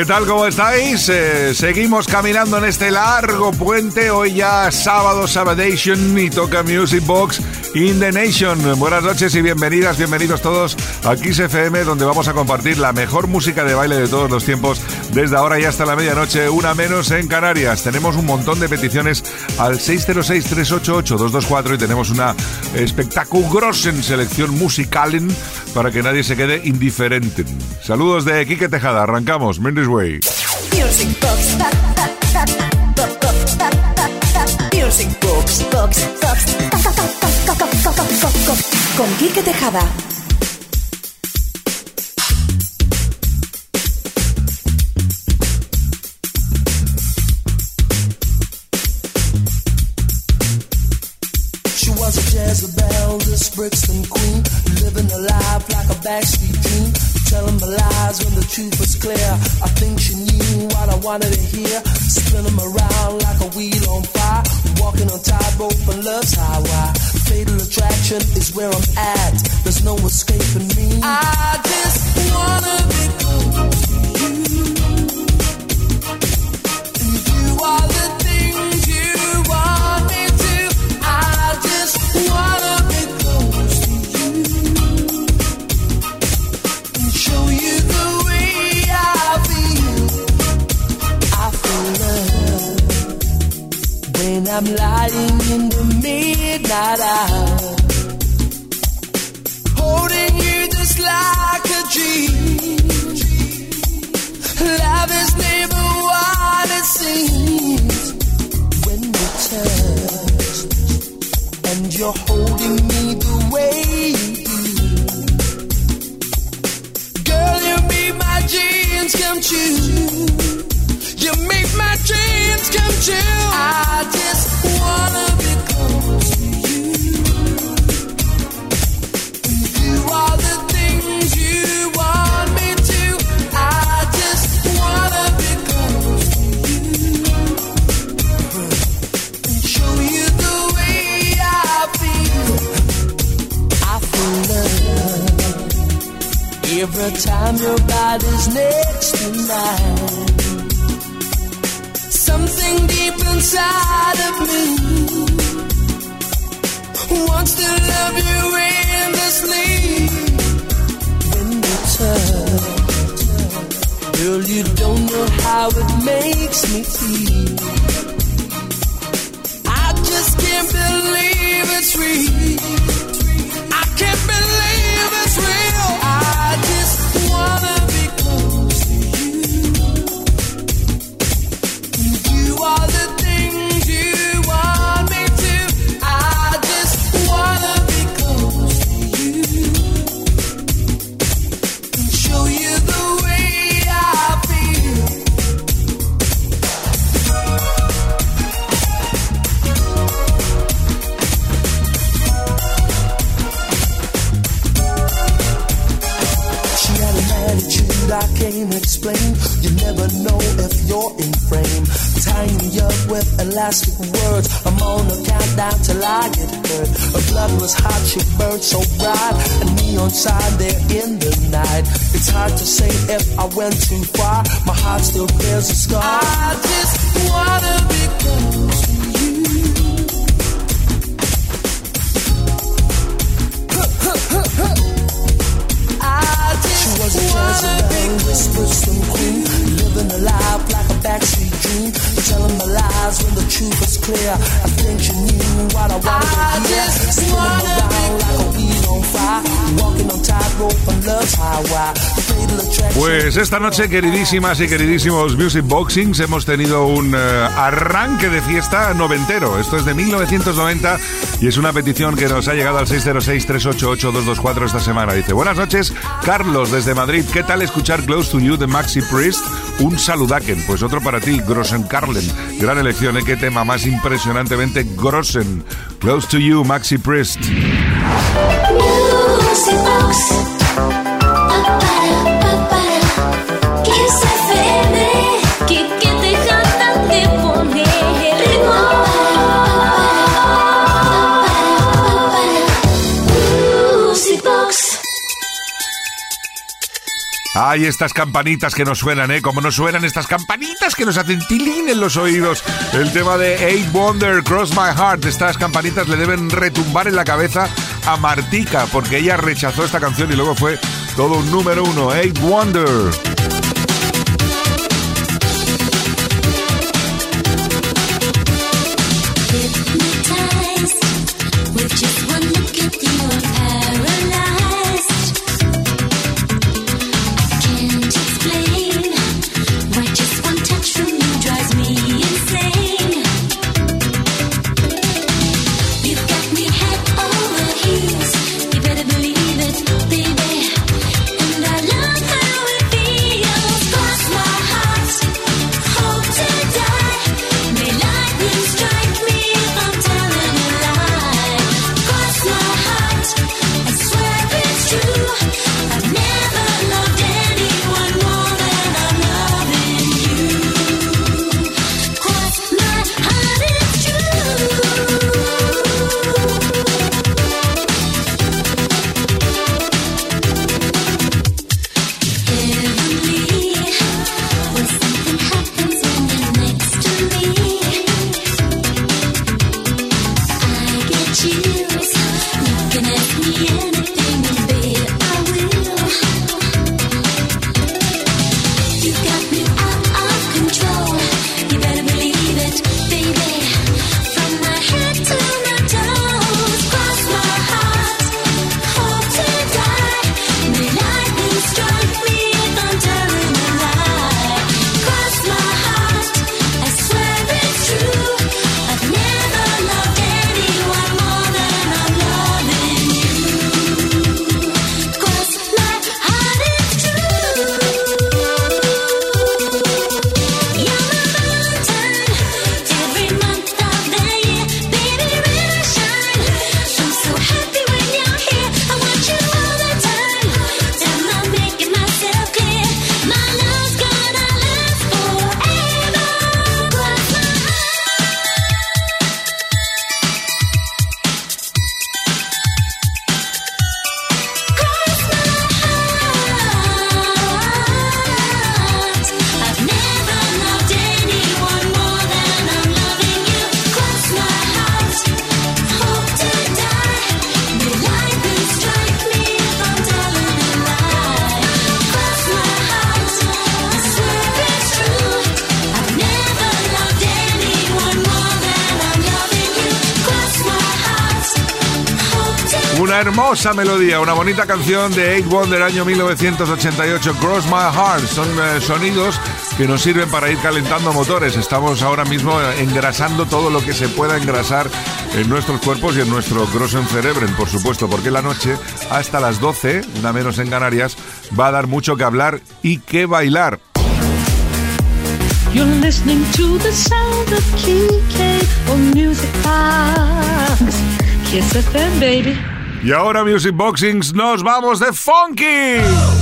¿Qué tal? ¿Cómo estáis? Eh, seguimos caminando en este largo puente. Hoy ya sábado, Sabadation y toca Music Box in the Nation. Buenas noches y bienvenidas, bienvenidos todos a Kiss FM, donde vamos a compartir la mejor música de baile de todos los tiempos desde ahora y hasta la medianoche, una menos en Canarias. Tenemos un montón de peticiones al 606-388-224 y tenemos una espectaculosa selección musical para que nadie se quede indiferente. Saludos de Quique Tejada, arrancamos. Mendes Way. Con Quique Tejada. Brixton queen, living a life like a backstreet dream, telling me lies when the truth was clear. I think she knew what I wanted to hear, spinning around like a wheel on fire, walking on tightrope and love's highway. Fatal attraction is where I'm at. There's no escaping me. I just wanna be every time your body's next to mine. Something deep inside of me wants to love you endlessly. When you touch, girl, you don't know how it makes me feel. Sign there in the night. It's hard to say if I went too far. My heart still bears a scar. I just wanna be close to you. I just she was a Jezebel, whispered some queen, living a life like a backstreet dream, lies when the truth was clear. I think you knew what I wanted to hear. Spinning around like a wheel on fire, walking on tightrope on love's highway. Pues esta noche, queridísimas y queridísimos Music Boxings, hemos tenido un eh, arranque de fiesta noventero. Esto es de 1990 y es una petición que nos ha llegado al 606-388-224 esta semana. Dice, buenas noches, Carlos desde Madrid. ¿Qué tal escuchar Close to You de Maxi Priest? Un saludaken. Pues otro para ti, Grossen Carlen. Gran elección, ¿eh? Qué tema más impresionantemente Grossen. Close to You, Maxi Priest. Hay estas campanitas que nos suenan, ¿eh? Como nos suenan estas campanitas que nos hacen tilín en los oídos. El tema de Eight Wonder, Cross My Heart. Estas campanitas le deben retumbar en la cabeza a Martica, porque ella rechazó esta canción y luego fue todo un número uno. Eight Wonder. Hermosa melodía, una bonita canción de Eight Wonder año 1988, Cross My Heart. Son eh, sonidos que nos sirven para ir calentando motores. Estamos ahora mismo engrasando todo lo que se pueda engrasar en nuestros cuerpos y en nuestro grosso cerebro, por supuesto, porque la noche hasta las 12, una menos en Canarias, va a dar mucho que hablar y que bailar. Y ahora Music Boxings nos vamos de funky.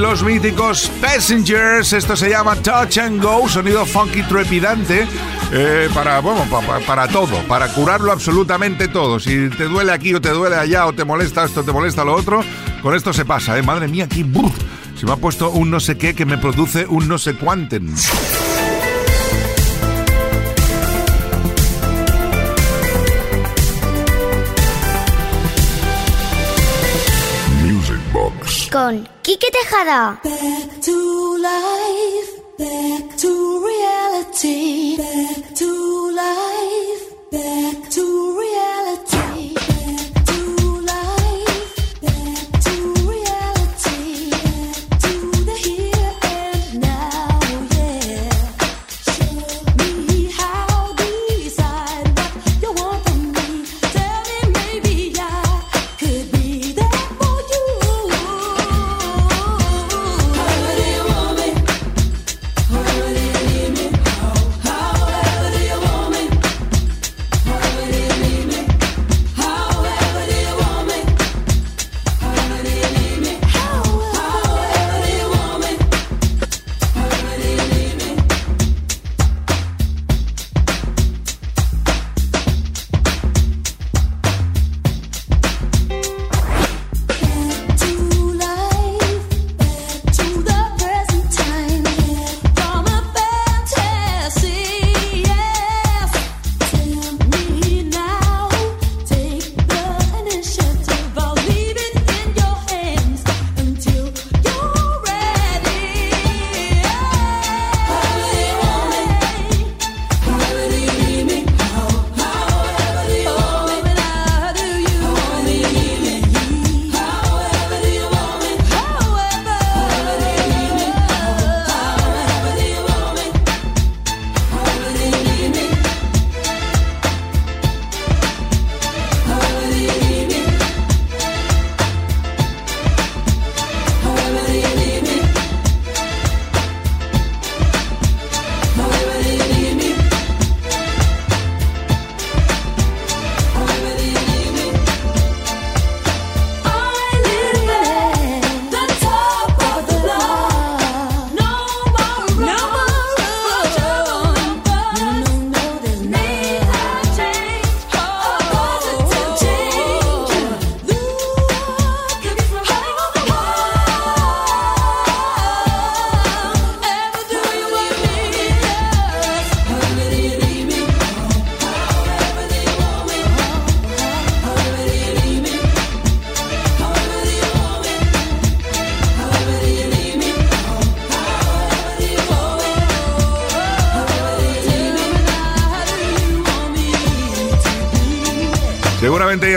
Los míticos Passengers. Esto se llama Touch and Go, sonido funky trepidante. Eh, para, bueno, para todo, para curarlo absolutamente todo. Si te duele aquí o te duele allá o te molesta esto, te molesta lo otro, con esto se pasa, ¿eh? Madre mía, aquí se me ha puesto un no sé qué que me produce un no sé cuánten. Con Quique Tejada. Back to life, back to reality, back to life, back to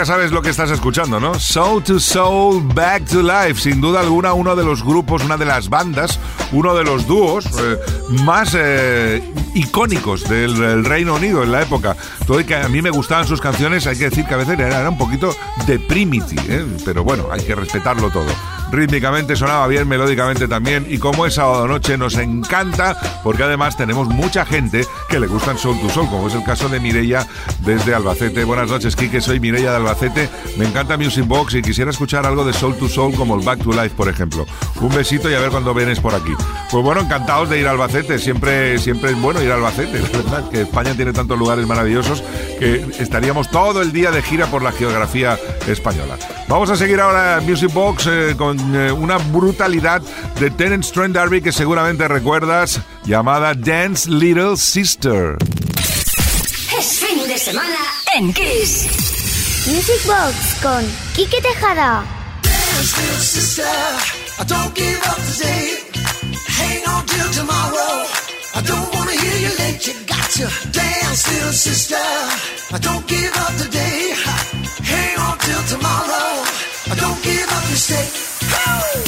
sabes lo que estás escuchando, ¿no? Soul to Soul, Back to Life. Sin duda alguna, uno de los grupos, una de las bandas, uno de los dúos eh, más eh, icónicos del, Reino Unido en la época. Todo y que a mí me gustaban sus canciones, hay que decir que a veces era, un poquito de ¿eh? pero bueno, hay que respetarlo todo rítmicamente sonaba bien, melódicamente también. Y como es sábado noche, nos encanta porque además tenemos mucha gente que le gustan Soul to Soul, como es el caso de Mireia desde Albacete. Buenas noches, Kike, soy Mireia de Albacete. Me encanta Music Box y quisiera escuchar algo de Soul to Soul como el Back to Life, por ejemplo. Un besito y a ver cuando vienes por aquí. Pues bueno, encantados de ir a Albacete. Siempre, siempre es bueno ir a Albacete, la verdad, que España tiene tantos lugares maravillosos que estaríamos todo el día de gira por la geografía española. Vamos a seguir ahora Music Box eh, con eh, una brutalidad de Terence Trent D'Arby que seguramente recuerdas, llamada Dance Little Sister. Es fin de semana en Kiss. Music Box con Kike Tejada. Dance little sister, I don't give up today. Hang on till tomorrow. I don't wanna hear you late, you got to dance, little sister. I don't give up today. Hang on till tomorrow. I don't give up, you stay.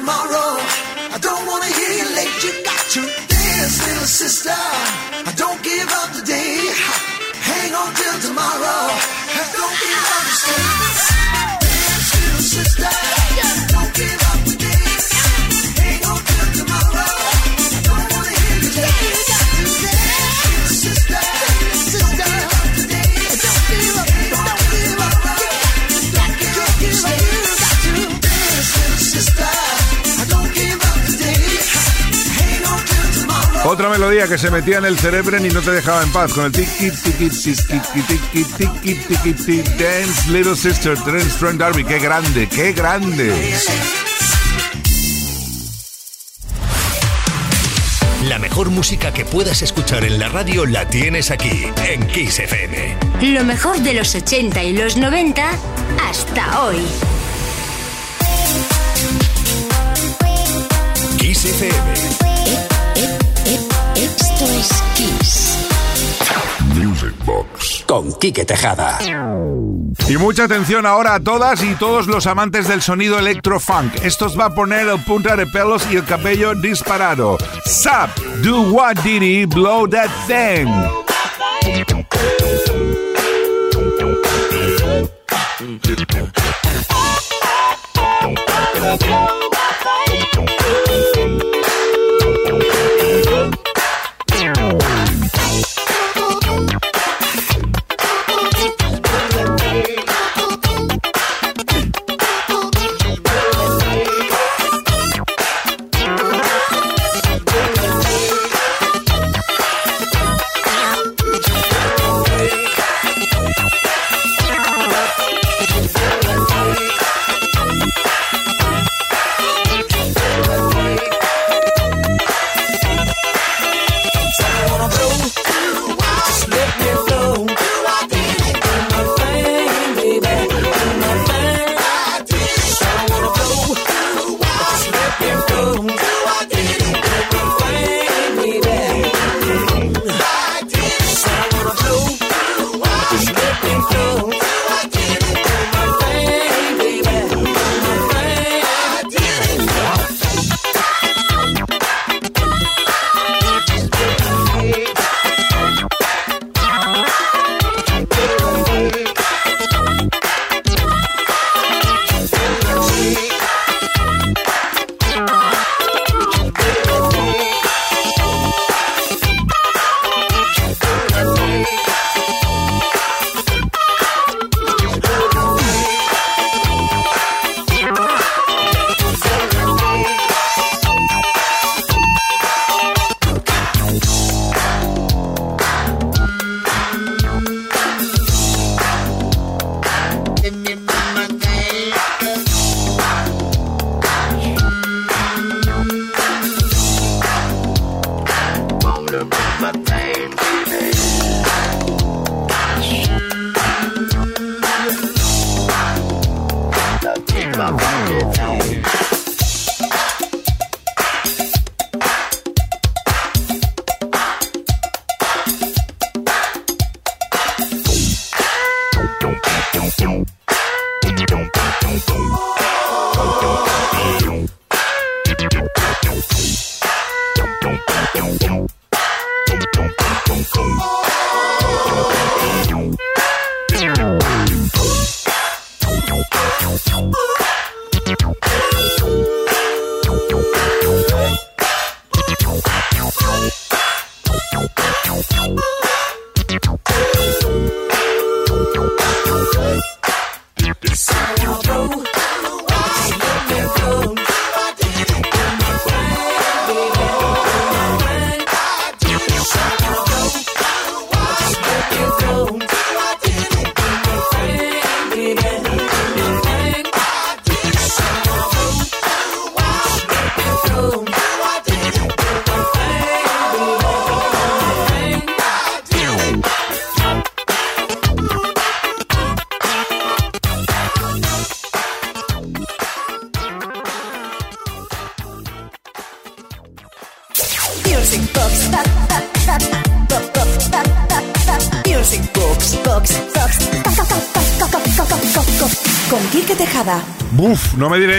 tomorrow. I don't wanna hear you late. You got to dance, little sister. Melodía que se metía en el cerebro y no te dejaba en paz con el tiki tiki tiki tiki tiki tiki tiki Dance Little Sister, Trent Strong Darby. ¡Qué grande, qué grande! La mejor música que puedas escuchar en la radio la tienes aquí, en Kiss FM. Lo mejor de los 80 y los 90 hasta hoy. Kiss FM. Box. Con Quique Tejada. Y mucha atención ahora a todas y todos los amantes del sonido electrofunk. Esto os va a poner el punta de pelos y el cabello disparado. Sap, do what did blow that thing.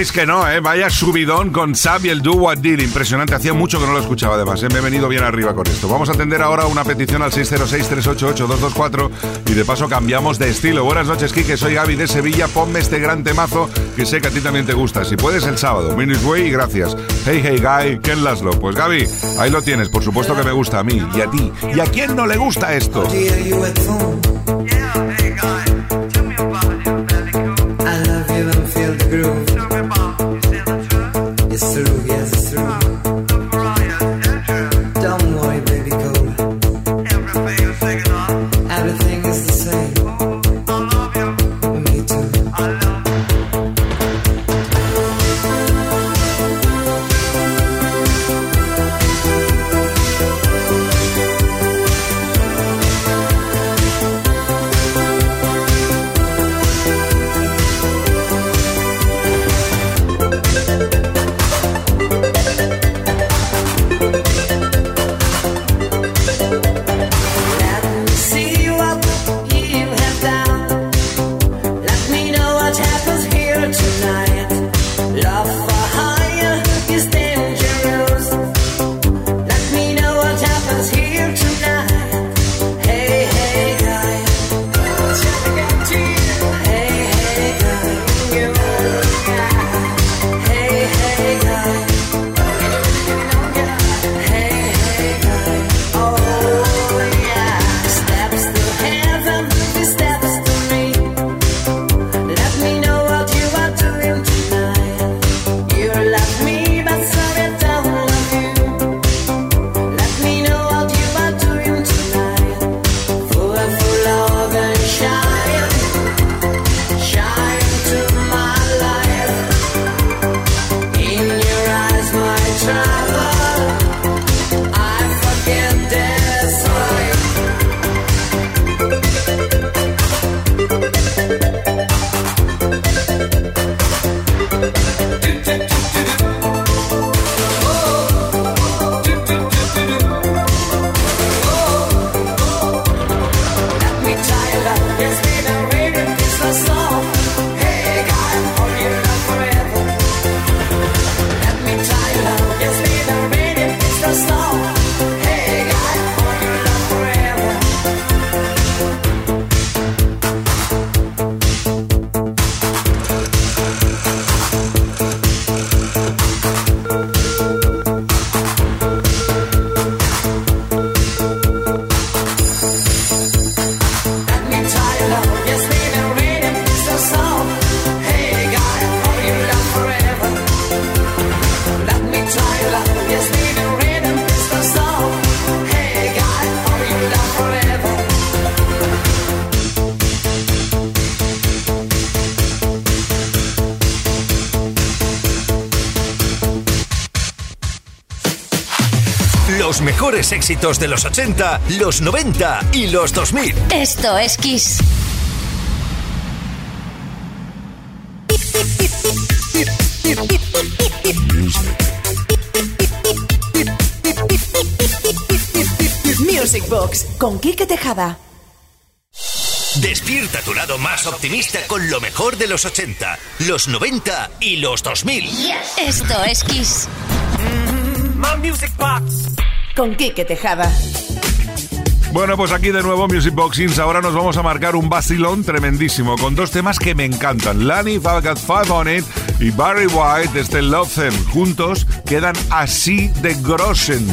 Diréis que no, ¿eh? Vaya subidón con Sab y el Do What Did. Impresionante, hacía mucho que no lo escuchaba además, ¿eh? me he venido bien arriba con esto. Vamos a atender ahora una petición al 606-388-224 y de paso cambiamos de estilo. Buenas noches, Kike, soy Gaby de Sevilla. Ponme este gran temazo que sé que a ti también te gusta. Si puedes, el sábado. Minus Way y gracias. Hey, hey, guy, Ken Laszlo. Pues Gaby, ahí lo tienes. Por supuesto que me gusta a mí y a ti. ¿Y a quién no le gusta esto? Don't worry Éxitos de los 80, los 90 y los 2000. Esto es Kiss. Music Box con Quique Tejada. Despierta tu lado más optimista con lo mejor de los 80, los 90 y los 2000. Esto es Kiss. My music box. Con Quique Tejada. Bueno, pues aquí de nuevo Music Boxings. Ahora nos vamos a marcar un vacilón tremendísimo con dos temas que me encantan. Lani Got Five on It y Barry White desde Love Them. Juntos quedan así de grosen.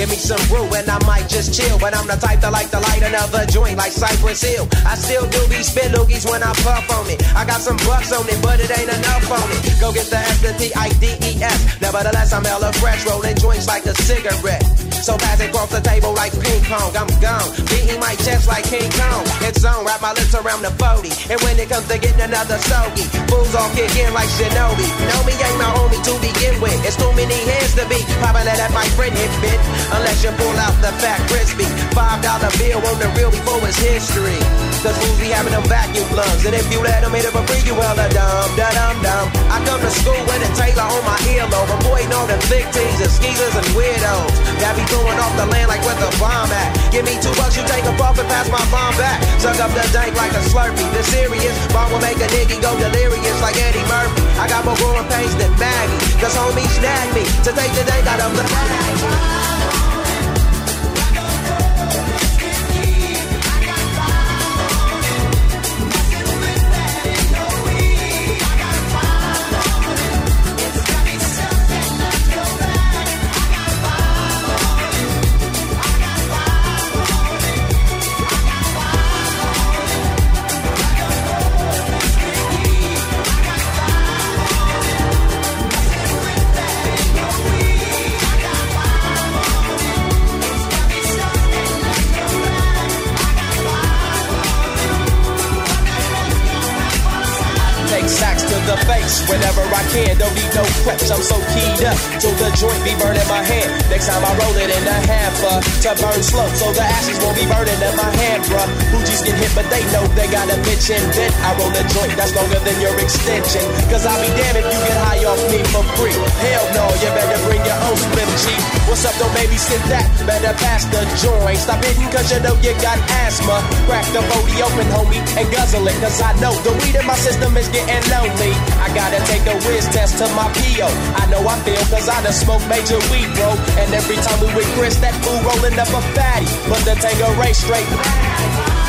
Give me some brew and I might just chill. But I'm the type that like to light another joint like Cypress Hill. I still do these spit loogies when I puff on it. I got some bucks on it, but it ain't enough on it. Go get the S, the T, I, D, E, S. Nevertheless, I'm hella fresh, rolling joints like a cigarette. So pass it across the table like ping pong. I'm gone, beating my chest like King Kong. It's on, wrap my lips around the 40. And when it comes to getting another soaky, fools all kick in like Shinobi. Know me ain't my homie to begin with. It's too many hands to be popping that at my friend hit bit. Unless you pull out the fat crispy. Five dollar bill on the real before it's history. Cause fools be having them vacuum lungs. And if you let them hit it for free, you hella dumb, da dum dum. I come to school with a Taylor on my earlobe. Avoiding all big teens and skeezers and weirdos. That be throwing off the land like where the bomb at. Give me two bucks, you take a puff and pass my bomb back. Suck up the dank like a slurpee. The serious bomb will make a nigga go delirious like Eddie Murphy. I got more growing pains than Maggie. Cause homie snagged me to take the dank out of the the got a bitch in vent. I roll a joint that's longer than your extension. Cause I'll be damned if you get high off me for free. Hell no, you better bring your own slim G. What's up, don't baby sit that? Better pass the joint. Stop hitting cause you know you got asthma. Crack the body open, homie, and guzzle it. Cause I know the weed in my system is getting lonely. I gotta take a whiz test to my PO. I know I feel cause I done smoked major weed, bro. And every time we with Chris, that fool rolling up a fatty. But the Tango race straight.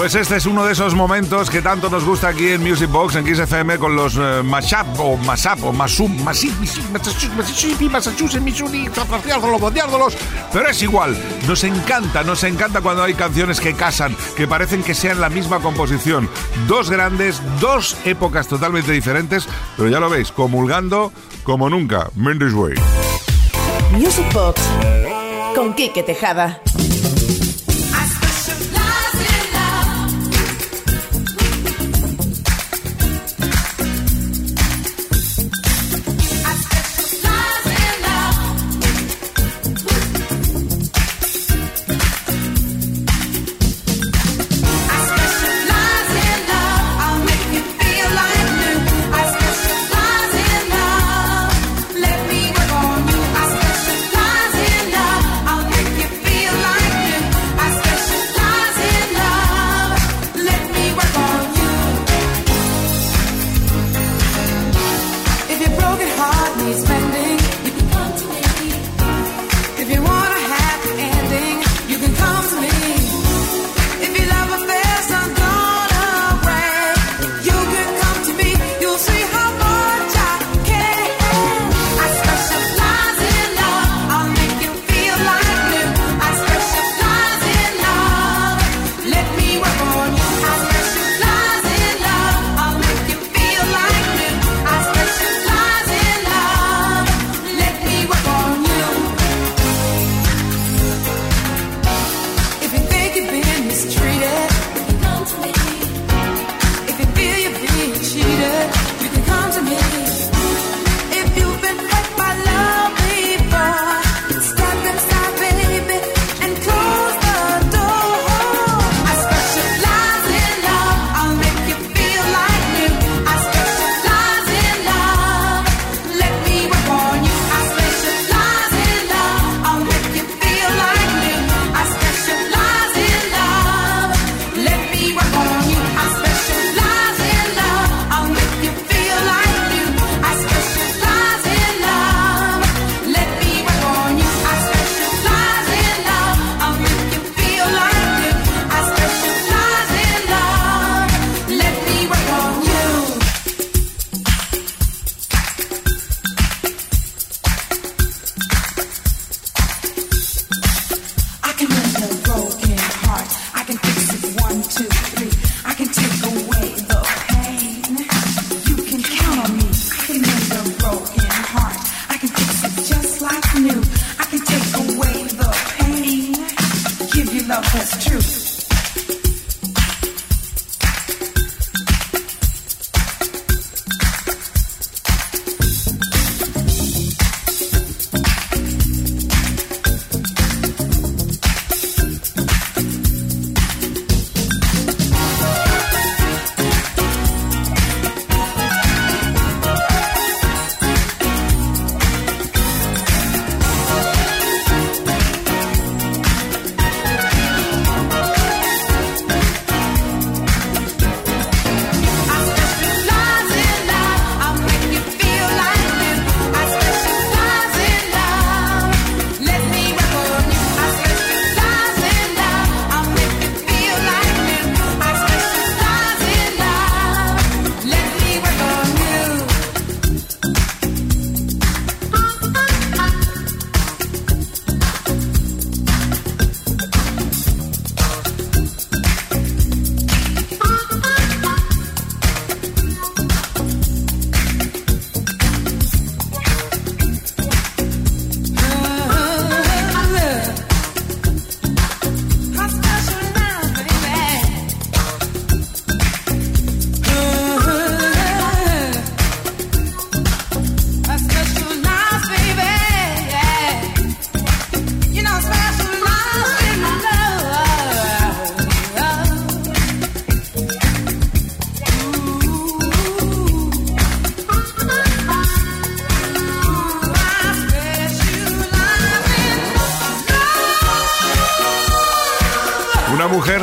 Pues este es uno de esos momentos que tanto nos gusta aquí en Music Box, en Kiss FM, con los eh, mashup o mashup o Mississippi, Massachusetts, Missouri, pero es igual, nos encanta, nos encanta cuando hay canciones que casan, que parecen que sean la misma composición. Dos grandes, dos épocas totalmente diferentes, pero ya lo veis, comulgando como nunca, Mendes Way. Music Box con Kike Tejada.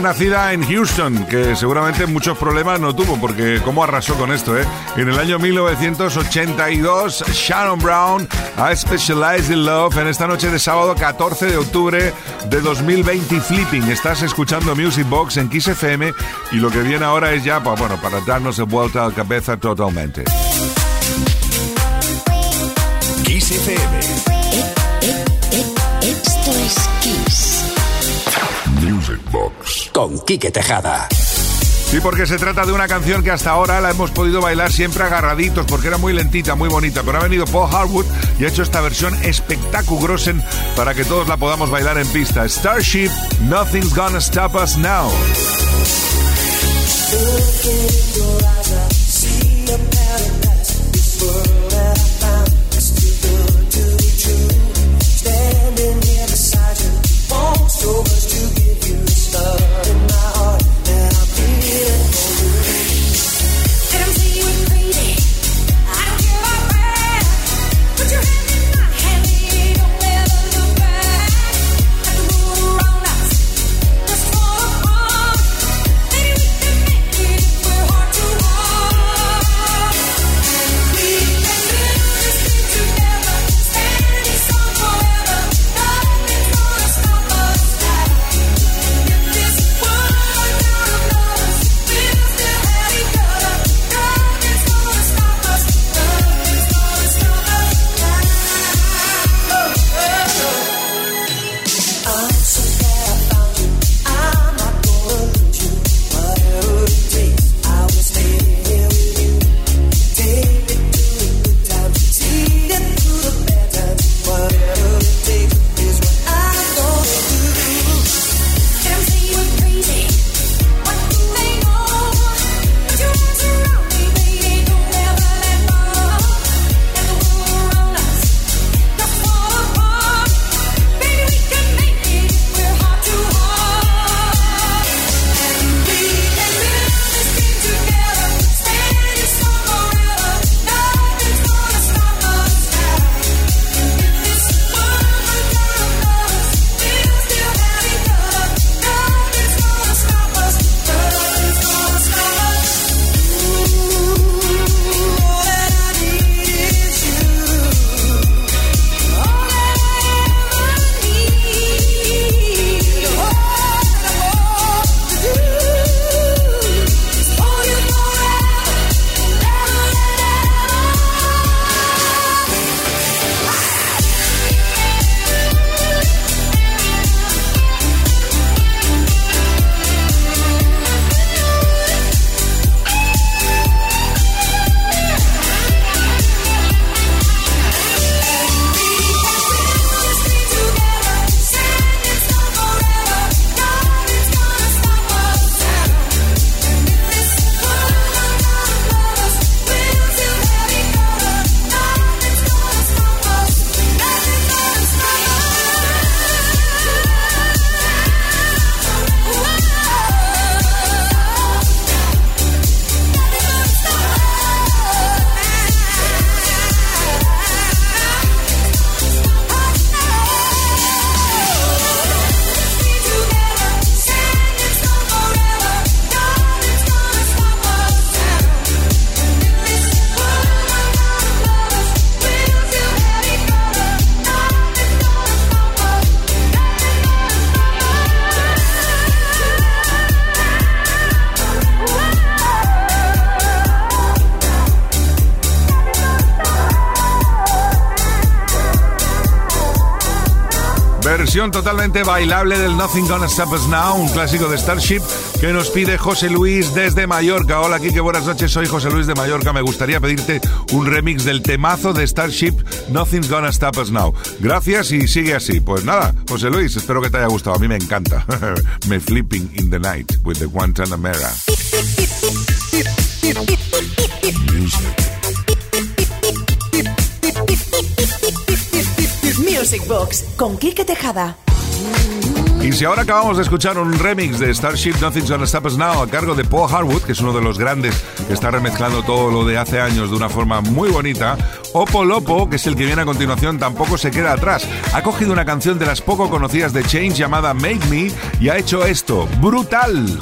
Nacida en Houston, que seguramente muchos problemas no tuvo, porque cómo arrasó con esto, ¿eh? En el año 1982, Shannon Brown ha Specialized in Love en esta noche de sábado 14 de octubre de 2020 Flipping. Estás escuchando Music Box en Kiss FM y lo que viene ahora es ya, pues, bueno, para darnos de vuelta a la cabeza totalmente. Kiss FM. Esto es Kiss. Music con Quique Tejada. Y porque se trata de una canción que hasta ahora la hemos podido bailar siempre agarraditos, porque era muy lentita, muy bonita, pero ha venido Paul Harwood y ha hecho esta versión espectaculosen para que todos la podamos bailar en pista. Starship, Nothing's Gonna Stop Us Now. Totalmente bailable del Nothing Gonna Stop Us Now, un clásico de Starship que nos pide José Luis desde Mallorca. Hola, Kike, buenas noches. Soy José Luis de Mallorca. Me gustaría pedirte un remix del temazo de Starship Nothing's Gonna Stop Us Now. Gracias y sigue así. Pues nada, José Luis, espero que te haya gustado. A mí me encanta. me flipping in the night with the Guantanamera. Music Box con Quique Tejada. Y si ahora acabamos de escuchar un remix de Starship Nothing's Gonna Stop Us Now a cargo de Paul Harwood, que es uno de los grandes que está remezclando todo lo de hace años de una forma muy bonita, Opo Lopo, que es el que viene a continuación, tampoco se queda atrás. Ha cogido una canción de las poco conocidas de Change llamada Make Me y ha hecho esto, brutal.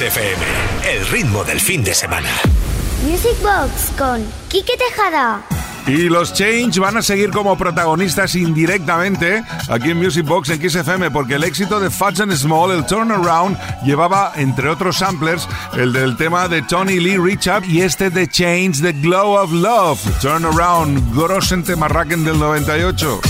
Kiss FM, el ritmo del fin de semana. Music Box con Quique Tejada. Y los Change van a seguir como protagonistas indirectamente aquí en Music Box en Kiss FM porque el éxito de Fats and Small, el Turnaround, llevaba entre otros samplers el del tema de Tony Lee Reach Up y este de Change, The Glow of Love. Turnaround, Grossen Temarraken del 98.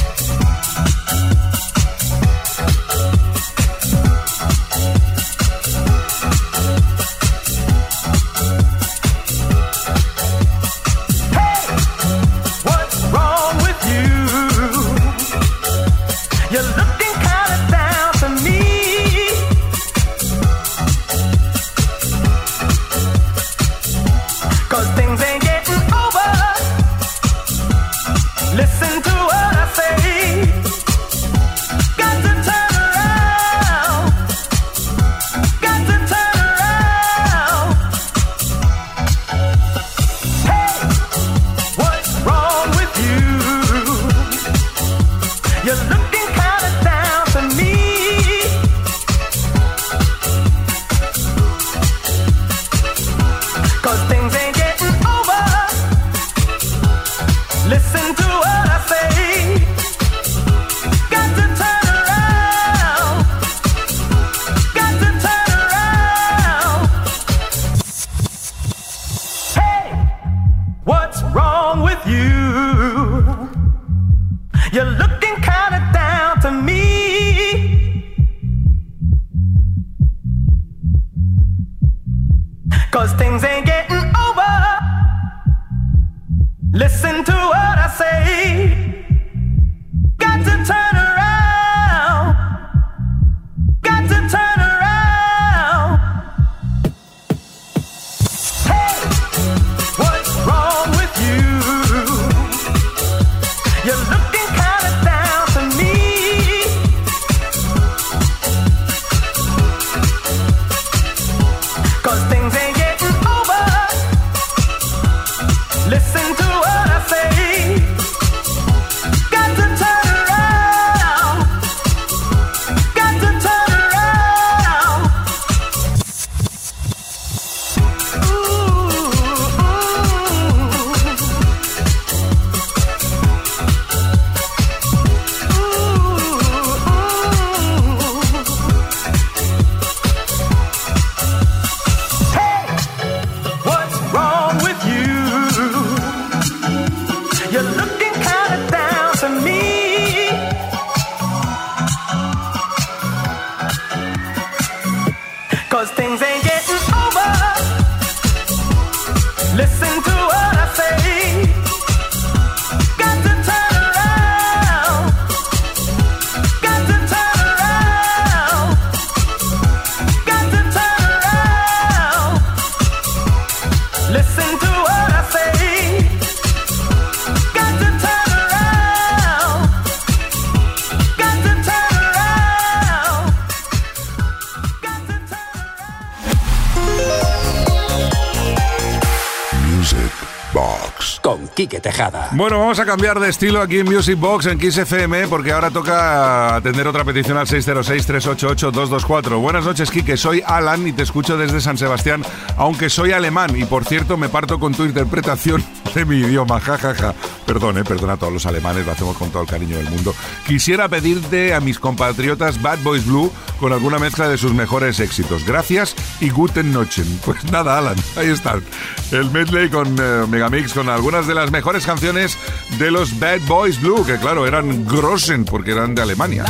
Bueno, vamos a cambiar de estilo aquí en Music Box en Kiss FM porque ahora toca atender otra petición al 606-388-224. Buenas noches, Kike. Soy Alan y te escucho desde San Sebastián, aunque soy alemán y por cierto me parto con tu interpretación de mi idioma. jajaja. Ja, ja. Perdón, eh, perdona a todos los alemanes, lo hacemos con todo el cariño del mundo. Quisiera pedirte a mis compatriotas Bad Boys Blue con alguna mezcla de sus mejores éxitos. Gracias y guten Nochen. Pues nada, Alan, ahí están. El medley con eh, Megamix con algunas de las mejores canciones de los Bad Boys Blue, que claro, eran Grossen porque eran de Alemania.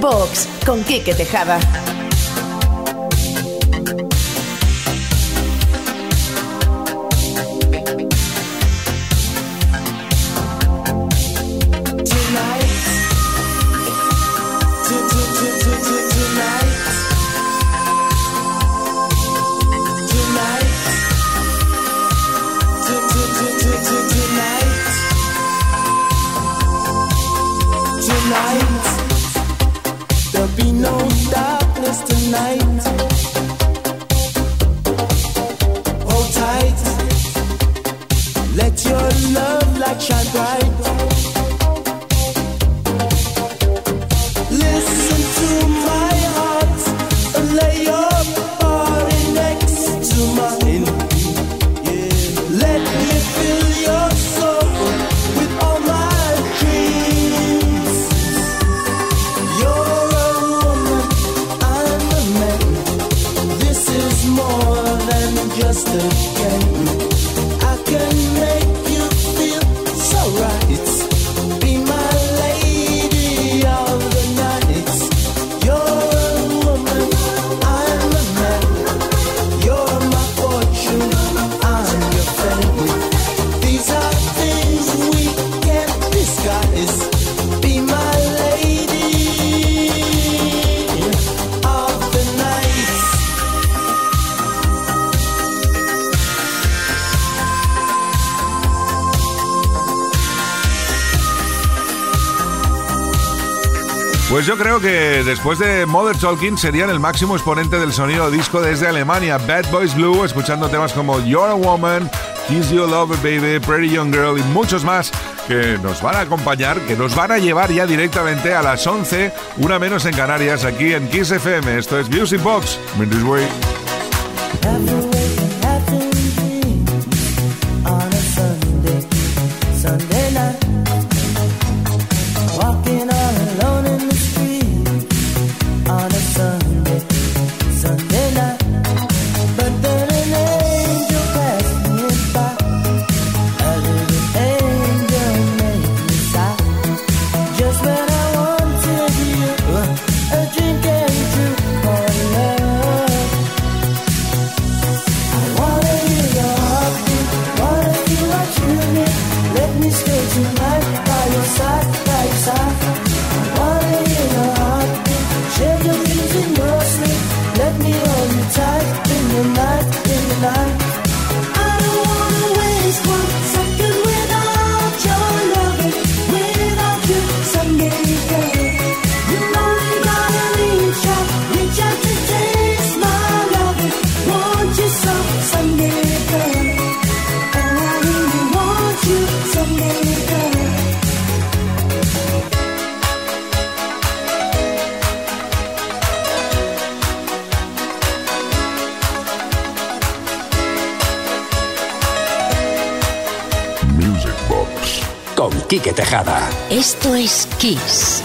Box con Quique Tejada. Después de Mother Talking serían el máximo exponente del sonido disco desde Alemania. Bad Boys Blue, escuchando temas como You're a Woman, Kiss Your Lover Baby, Pretty Young Girl y muchos más que nos van a acompañar, que nos van a llevar ya directamente a las 11, una menos en Canarias, aquí en Kiss FM. Esto es Music Box. Way. Esto es Kiss.